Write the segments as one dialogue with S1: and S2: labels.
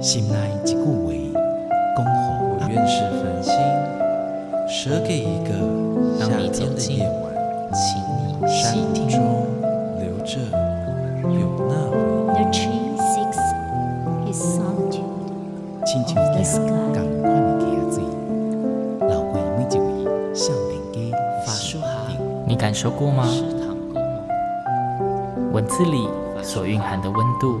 S1: 心内一句话，恭候
S2: 我愿是繁星，舍给一个夏天的夜晚，
S3: 请你
S2: 山中留着有那回忆。
S1: 亲像一样同款的溪仔水，流过每一位少年家
S3: 法树海，
S4: 你感受过吗？文字里所蕴含的温度，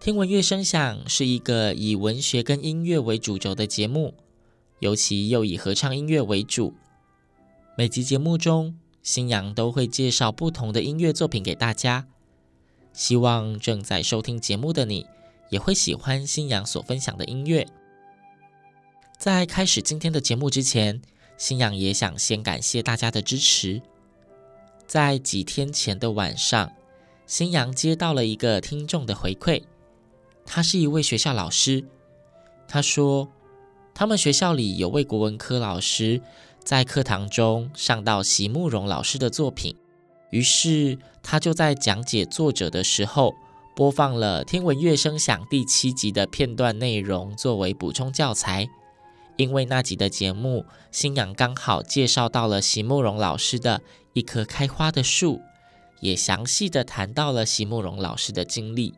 S4: 听闻乐声响是一个以文学跟音乐为主轴的节目，尤其又以合唱音乐为主。每集节目中，新阳都会介绍不同的音乐作品给大家，希望正在收听节目的你也会喜欢新阳所分享的音乐。在开始今天的节目之前，新阳也想先感谢大家的支持。在几天前的晚上，新阳接到了一个听众的回馈，他是一位学校老师。他说，他们学校里有位国文科老师在课堂中上到席慕蓉老师的作品，于是他就在讲解作者的时候，播放了《听闻乐声响》第七集的片段内容作为补充教材。因为那集的节目，新阳刚好介绍到了席慕蓉老师的一棵开花的树，也详细的谈到了席慕蓉老师的经历。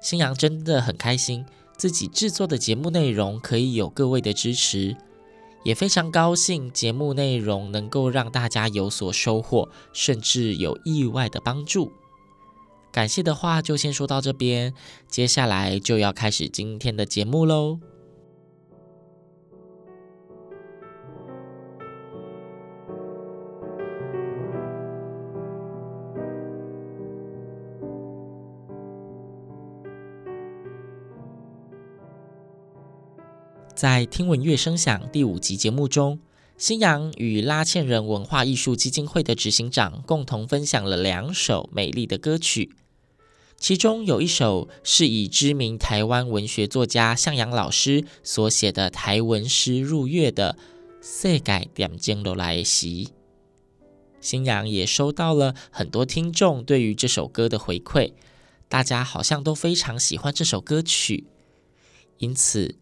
S4: 新阳真的很开心，自己制作的节目内容可以有各位的支持，也非常高兴节目内容能够让大家有所收获，甚至有意外的帮助。感谢的话就先说到这边，接下来就要开始今天的节目喽。在听闻乐声响第五集节目中，新阳与拉纤人文化艺术基金会的执行长共同分享了两首美丽的歌曲，其中有一首是以知名台湾文学作家向阳老师所写的台文诗入乐的《世界点钟就来袭》。新阳也收到了很多听众对于这首歌的回馈，大家好像都非常喜欢这首歌曲，因此。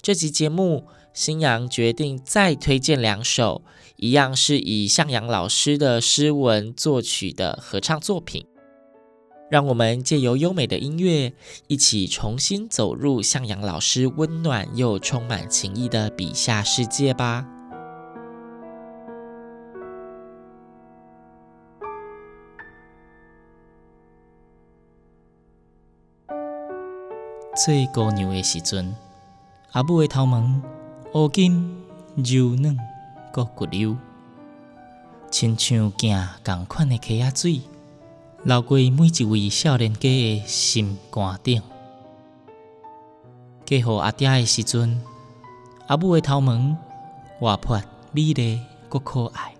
S4: 这集节目，星洋决定再推荐两首，一样是以向阳老师的诗文作曲的合唱作品。让我们借由优美的音乐，一起重新走入向阳老师温暖又充满情意的笔下世界吧。
S3: 最姑娘的时阵。阿母的头毛乌金柔软，阁骨溜，亲像镜同款的溪仔水，流过每一位少年家的心肝顶。嫁予阿爹的时阵，阿母的头毛活泼美丽，阁可爱，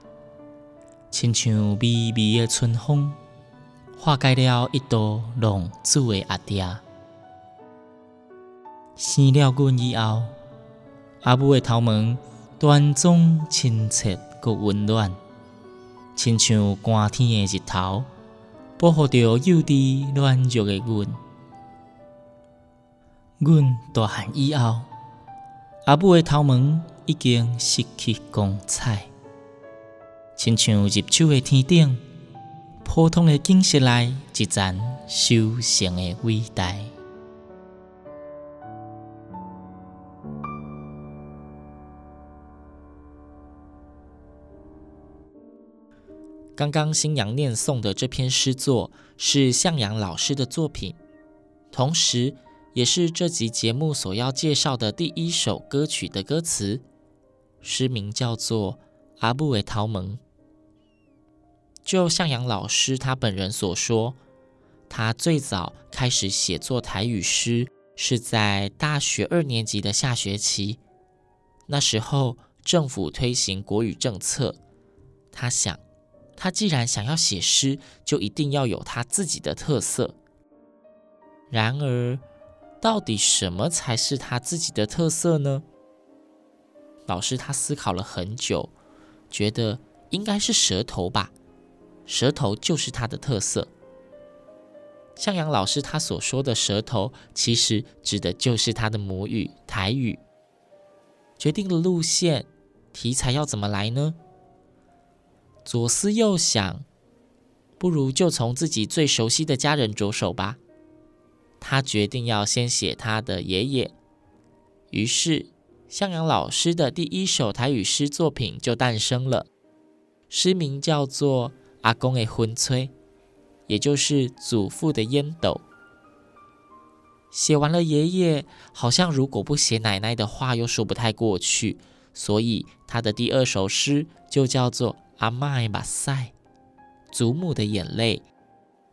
S3: 亲像微微的春风，化解了一道浪子的阿爹。生了阮以后，阿母的头毛端庄清澈，阁温暖，亲像寒天的日头，保护着幼稚软弱的阮。阮大汉以后，阿母的头毛已经失去光彩，亲像入秋的天顶，普通的景色内一盏修行的伟大。
S4: 刚刚新娘念诵的这篇诗作是向阳老师的作品，同时也是这集节目所要介绍的第一首歌曲的歌词。诗名叫做《阿母的头毛》。就向阳老师他本人所说，他最早开始写作台语诗是在大学二年级的下学期。那时候政府推行国语政策，他想，他既然想要写诗，就一定要有他自己的特色。然而，到底什么才是他自己的特色呢？老师他思考了很久，觉得应该是舌头吧，舌头就是他的特色。向阳老师他所说的舌头，其实指的就是他的母语台语。决定了路线，题材要怎么来呢？左思右想，不如就从自己最熟悉的家人着手吧。他决定要先写他的爷爷，于是向阳老师的第一首台语诗作品就诞生了。诗名叫做《阿公的薰吹》，也就是祖父的烟斗。写完了爷爷，好像如果不写奶奶的话，又说不太过去，所以他的第二首诗就叫做《阿嬷的目屎》，祖母的眼泪。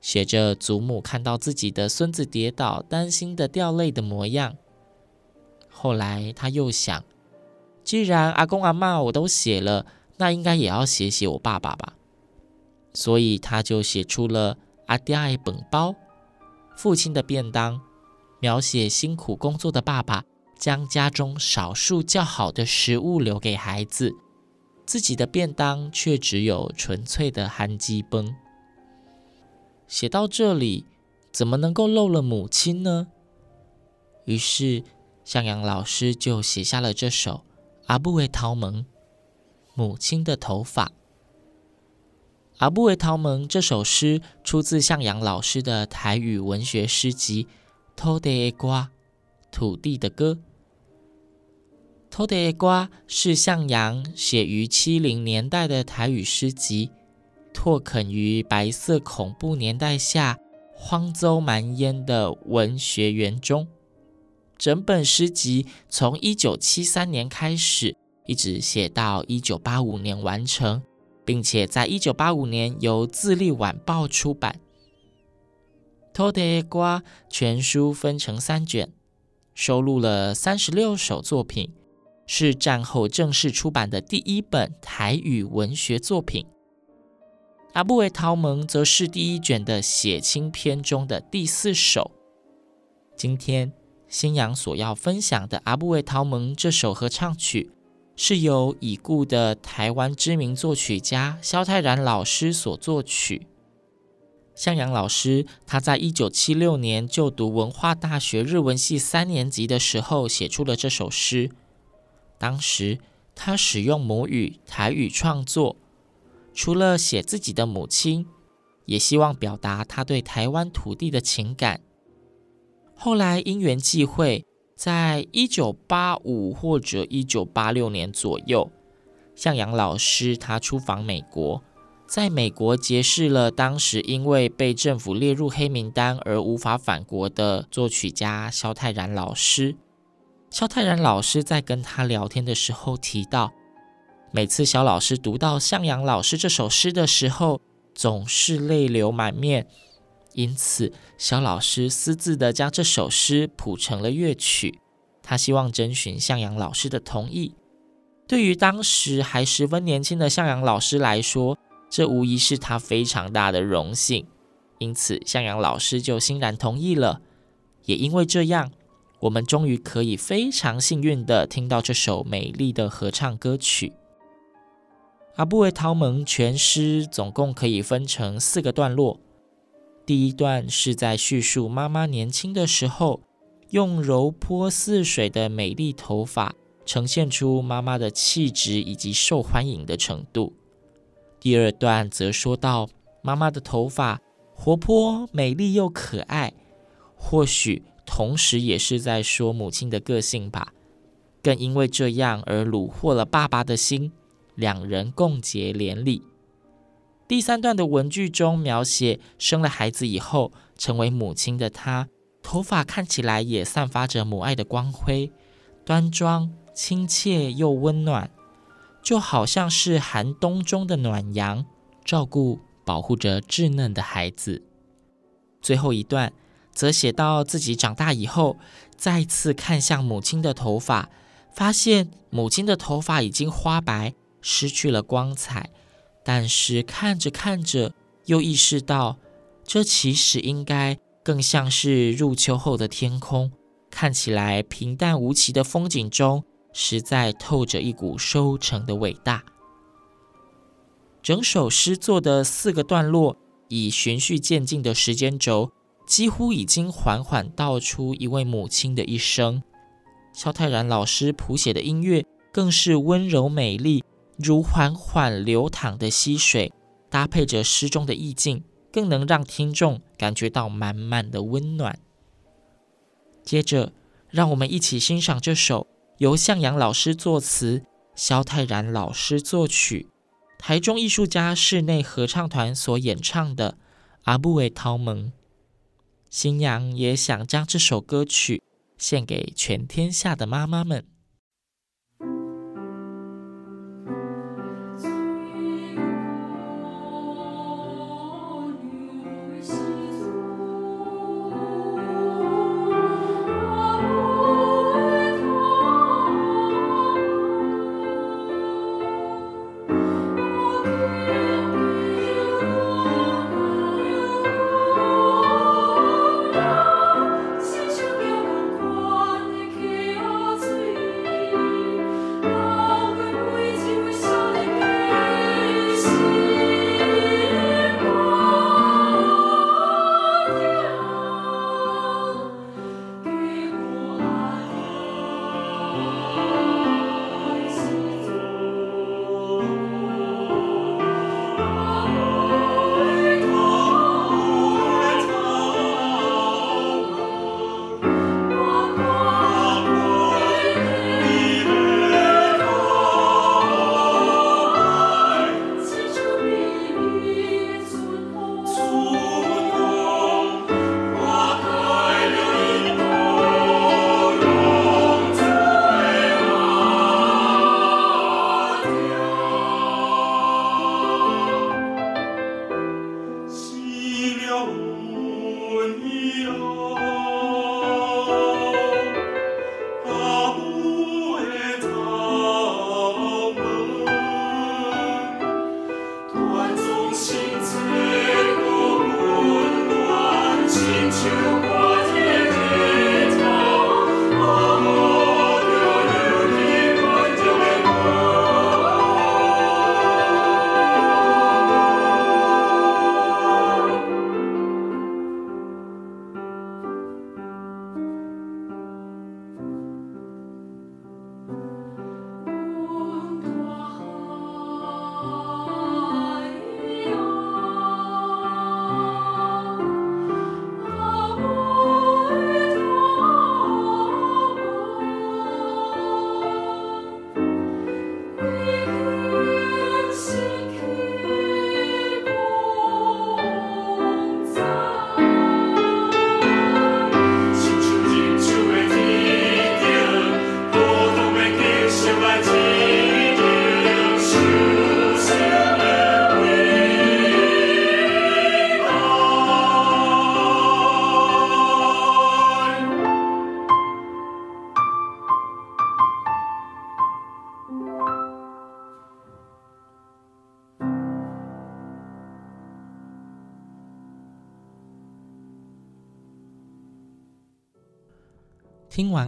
S4: 写着祖母看到自己的孙子跌倒，担心的掉泪的模样。后来他又想，既然阿公阿嬷我都写了，那应该也要写写我爸爸吧。所以他就写出了阿爹的本包，父亲的便当，描写辛苦工作的爸爸将家中少数较好的食物留给孩子，自己的便当却只有纯粹的憨鸡崩。写到这里，怎么能够漏了母亲呢？于是向阳老师就写下了这首《阿母的头毛》，母亲的头发。《阿母的头毛》这首诗出自向阳老师的台语文学诗集《土地的歌》，土地的歌。偷的瓜是向阳写于七零年代的台语诗集。拓垦于白色恐怖年代下荒州蛮烟的文学园中，整本诗集从一九七三年开始，一直写到一九八五年完成，并且在一九八五年由自立晚报出版。偷的瓜全书分成三卷，收录了三十六首作品，是战后正式出版的第一本台语文学作品。阿母的头毛则是第一卷的写亲篇中的第四首。今天新阳所要分享的《阿母的头毛》这首合唱曲，是由已故的台湾知名作曲家萧泰然老师所作曲。向阳老师他在一九七六年就读文化大学日文系三年级的时候，写出了这首诗。当时他使用母语台语创作。除了写自己的母亲，也希望表达他对台湾土地的情感。后来因缘际会，在一九八五或者一九八六年左右，向阳老师他出访美国，在美国结识了当时因为被政府列入黑名单而无法返国的作曲家萧泰然老师。肖泰然老师在跟他聊天的时候提到，每次肖老师读到向阳老师这首诗的时候，总是泪流满面。因此，肖老师私自的将这首诗谱成了乐曲。他希望征询向阳老师的同意。对于当时还十分年轻的向阳老师来说，这无疑是他非常大的荣幸。因此，向阳老师就欣然同意了。也因为这样，我们终于可以非常幸运的听到这首美丽的合唱歌曲。阿母的头毛全诗总共可以分成四个段落。第一段是在叙述妈妈年轻的时候，用柔波似水的美丽头发，呈现出妈妈的气质以及受欢迎的程度。第二段则说到妈妈的头发活泼、美丽又可爱，或许同时也是在说母亲的个性吧。更因为这样而虏获了爸爸的心。两人共结连理。第三段的文句中描写生了孩子以后，成为母亲的她，头发看起来也散发着母爱的光辉，端庄、亲切又温暖，就好像是寒冬中的暖阳，照顾、保护着稚嫩的孩子。最后一段则写到自己长大以后，再次看向母亲的头发，发现母亲的头发已经花白，失去了光彩。但是看着看着，又意识到，这其实应该更像是入秋后的天空，看起来平淡无奇的风景中，实在透着一股收成的伟大。整首诗作的四个段落，以循序渐进的时间轴，几乎已经缓缓道出一位母亲的一生。萧泰然老师谱写的音乐更是温柔美丽，如缓缓流淌的溪水，搭配着诗中的意境，更能让听众感觉到满满的温暖。接着，让我们一起欣赏这首由向阳老师作词、萧泰然老师作曲。台中艺术家室内合唱团所演唱的《阿母的头毛》，新娘也想将这首歌曲献给全天下的妈妈们。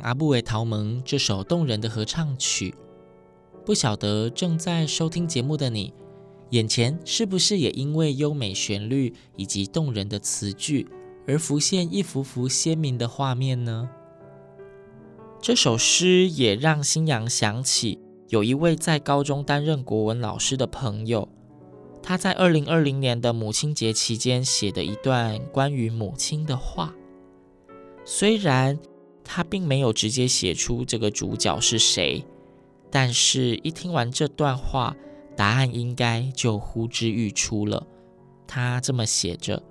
S4: 阿布韦陶蒙这首动人的合唱曲，不晓得正在收听节目的你，眼前是不是也因为优美旋律以及动人的词句而浮现一幅幅鲜明的画面呢？这首诗也让星洋想起有一位在高中担任国文老师的朋友，他在二零二零年的母亲节期间写的一段关于母亲的话，虽然。他并没有直接写出这个主角是谁，但是一听完这段话，答案应该就呼之欲出了。他这么写着：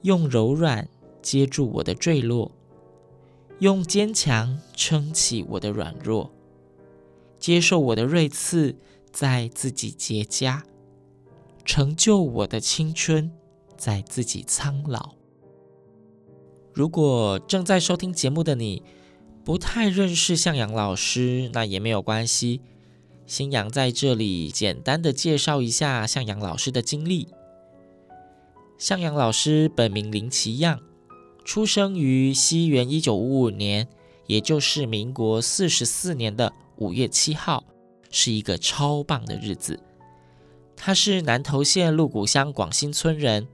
S4: 用柔软接住我的坠落，用坚强撑起我的软弱，接受我的锐刺在自己结痂，成就我的青春在自己苍老。如果正在收听节目的你不太认识向阳老师，那也没有关系。新阳在这里简单的介绍一下向阳老师的经历。向阳老师本名林其样，出生于西元一九五五年，也就是民国四十四年的五月七号，是一个超棒的日子。他是南投县鹿谷乡广新村人。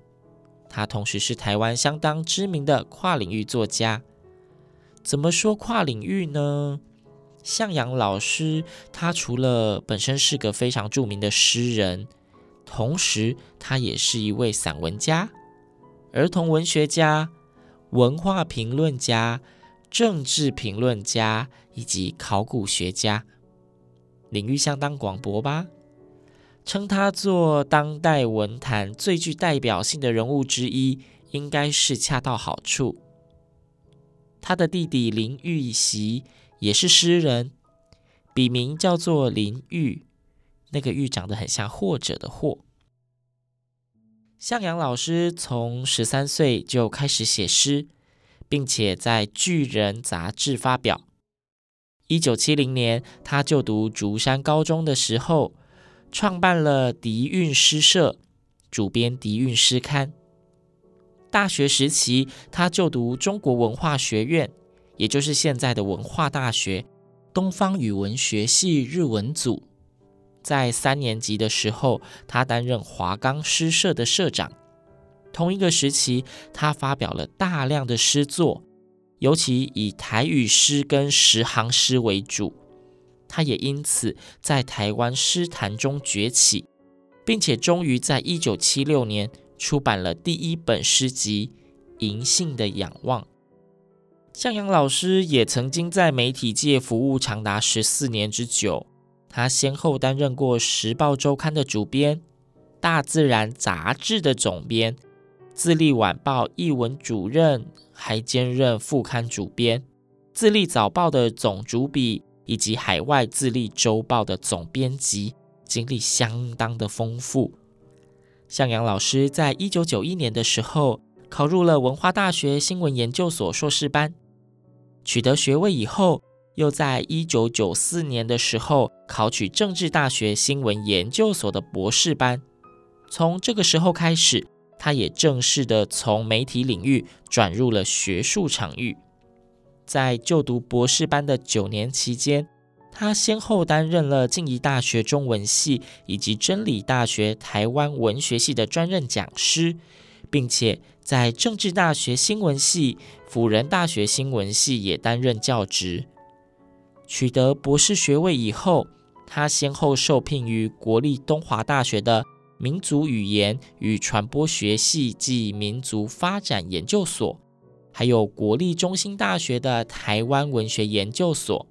S4: 他同时是台湾相当知名的跨领域作家。怎么说跨领域呢？向阳老师，他除了本身是个非常著名的诗人，同时他也是一位散文家、儿童文学家、文化评论家、政治评论家以及考古学家，领域相当广博吧。称他做当代文坛最具代表性的人物之一，应该是恰到好处。他的弟弟林玉锡也是诗人，笔名叫做林玉，那个玉长得很像或者的或。向阳老师从十三岁就开始写诗，并且在《巨人》杂志发表。一九七零年，他就读竹山高中的时候，创办了迪韵诗社，主编迪韵诗刊。大学时期，他就读中国文化学院，也就是现在的文化大学，东方语文学系日文组。在三年级的时候，他担任华冈诗社的社长。同一个时期，他发表了大量的诗作，尤其以台语诗跟十行诗为主。他也因此在台湾诗坛中崛起，并且终于在一九七六年出版了第一本诗集《银杏的仰望》。向阳老师也曾经在媒体界服务长达十四年之久，他先后担任过《时报周刊》的主编、《大自然》杂志的总编、《自立晚报》译文主任，还兼任副刊主编、《自立早报》的总主笔。以及海外自立周报的总编辑，经历相当的丰富。向阳老师在一九九一年的时候考入了文化大学新闻研究所硕士班，取得学位以后，又在一九九四年的时候考取政治大学新闻研究所的博士班。从这个时候开始，他也正式的从媒体领域转入了学术场域。在就读博士班的九年期间，他先后担任了静宜大学中文系以及真理大学台湾文学系的专任讲师，并且在政治大学新闻系、辅仁大学新闻系也担任教职。取得博士学位以后，他先后受聘于国立东华大学的民族语言与传播学系暨民族发展研究所。还有国立中兴大学的台湾文学研究所，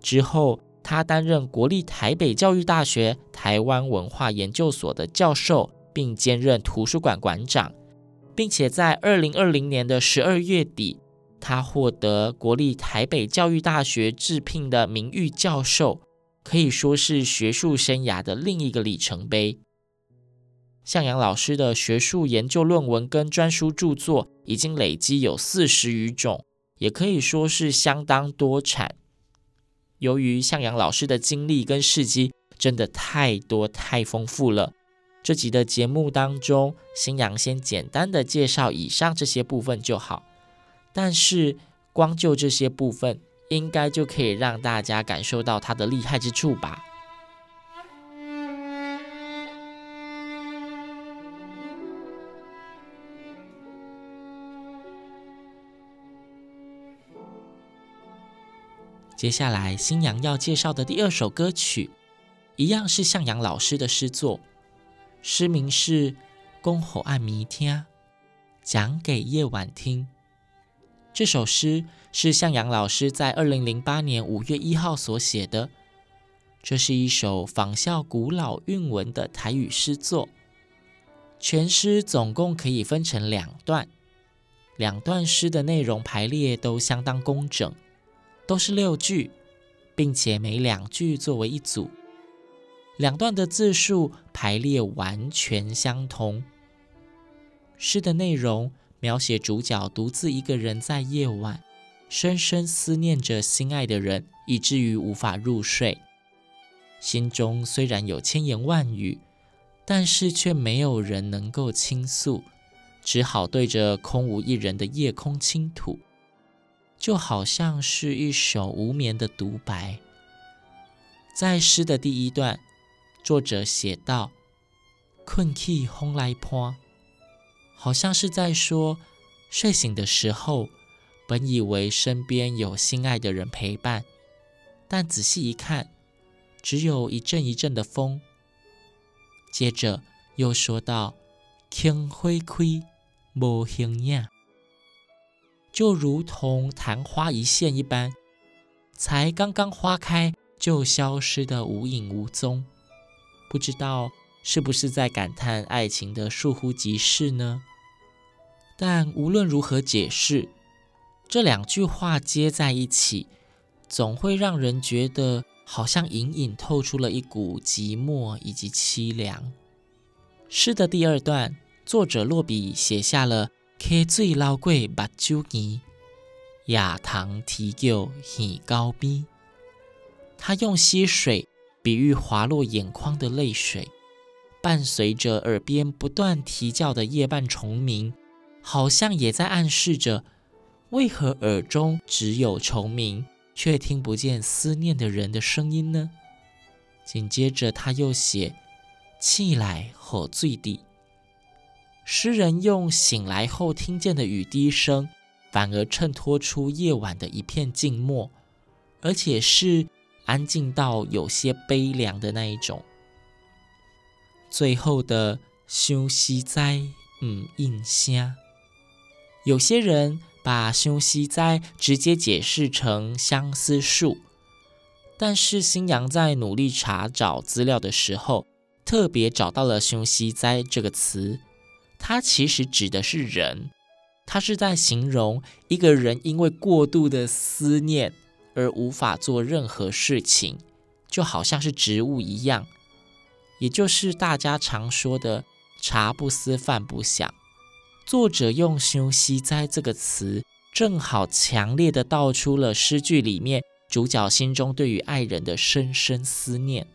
S4: 之后他担任国立台北教育大学台湾文化研究所的教授，并兼任图书馆馆长，并且在二零二零年的十二月底，他获得国立台北教育大学致聘的名誉教授，可以说是学术生涯的另一个里程碑。向阳老师的学术研究论文跟专书著作已经累积有四十余种，也可以说是相当多产。由于向阳老师的经历跟事迹真的太多太丰富了，这集的节目当中，新阳先简单的介绍以上这些部分就好。但是光就这些部分，应该就可以让大家感受到他的厉害之处吧。接下来，新娘要介绍的第二首歌曲，一样是向阳老师的诗作，诗名是《讲给暗暝听》，讲给夜晚听。这首诗是向阳老师在二零零八年五月一号所写的，这是一首仿效古老韵文的台语诗作。全诗总共可以分成两段，两段诗的内容排列都相当工整。都是六句，并且每两句作为一组，两段的字数排列完全相同。诗的内容描写主角独自一个人在夜晚，深深思念着心爱的人，以至于无法入睡。心中虽然有千言万语，但是却没有人能够倾诉，只好对着空无一人的夜空倾吐，就好像是一首无眠的独白。在诗的第一段，作者写道：“困起风来坡”，好像是在说，睡醒的时候，本以为身边有心爱的人陪伴，但仔细一看，只有一阵一阵的风。接着又说道：“空花开，无形影”，就如同昙花一现一般，才刚刚花开，就消失得无影无踪。不知道是不是在感叹爱情的倏忽即逝呢？但无论如何解释，这两句话接在一起，总会让人觉得好像隐隐透出了一股寂寞以及凄凉。诗的第二段，作者落笔写下了“溪水流过目睭墘，夜窗啼叫耳高边”，他用溪水。比喻滑落眼眶的泪水，伴随着耳边不断啼叫的夜半虫鸣，好像也在暗示着：为何耳中只有虫鸣，却听不见思念的人的声音呢？紧接着他又写：醒来后水滴。诗人用醒来后听见的雨滴声，反而衬托出夜晚的一片静默，而且是。安静到有些悲凉的那一种。最后的“想实在”嗯，应声。有些人把“想实在”直接解释成相思树，但是新阳在努力查找资料的时候，特别找到了“想实在”这个词，它其实指的是人，它是在形容一个人因为过度的思念。而无法做任何事情，就好像是植物一样，也就是大家常说的“茶不思饭不想”。作者用“休息哉”这个词，正好强烈的道出了诗句里面主角心中对于爱人的深深思念。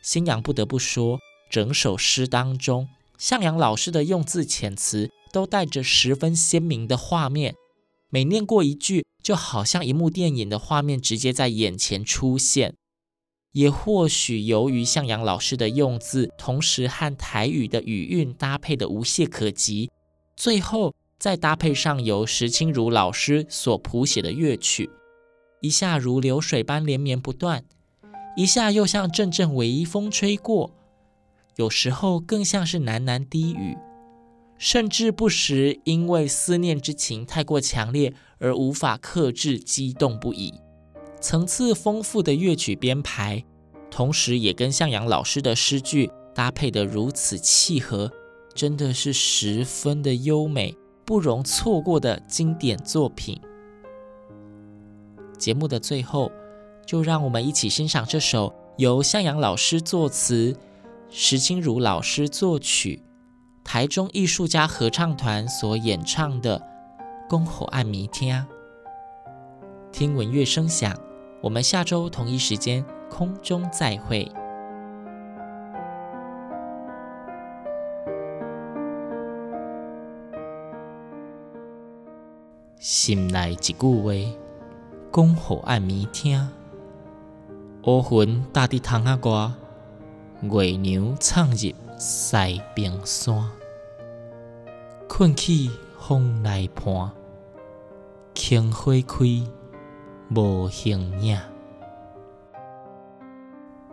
S4: 新阳不得不说，整首诗当中，向阳老师的用字遣词都带着十分鲜明的画面。每念过一句，就好像一幕电影的画面直接在眼前出现。也或许由于向阳老师的用字，同时和台语的语韵搭配的无懈可击，最后再搭配上由石清如老师所谱写的乐曲，一下如流水般连绵不断，一下又像阵阵微风吹过，有时候更像是喃喃低语。甚至不时因为思念之情太过强烈而无法克制，激动不已。层次丰富的乐曲编排，同时也跟向阳老师的诗句搭配得如此契合，真的是十分的优美，不容错过的经典作品。节目的最后，就让我们一起欣赏这首由向阳老师作词，石青如老师作曲。台中艺术家合唱团所演唱的《讲予暗暝听》，听闻乐声响。我们下周同一时间空中再会。心内一句话，讲予暗暝听。乌云罩伫窗仔外，月娘藏入西边山，困起风来伴，空花开无形影。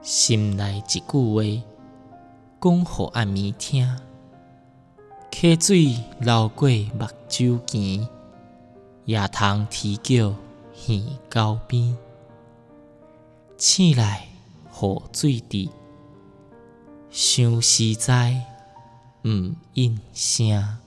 S4: 心内一句话，讲予暗暝听。溪水流过目睭前，夜虫啼叫耳高边。醒来予水滴。想思在，毋应声。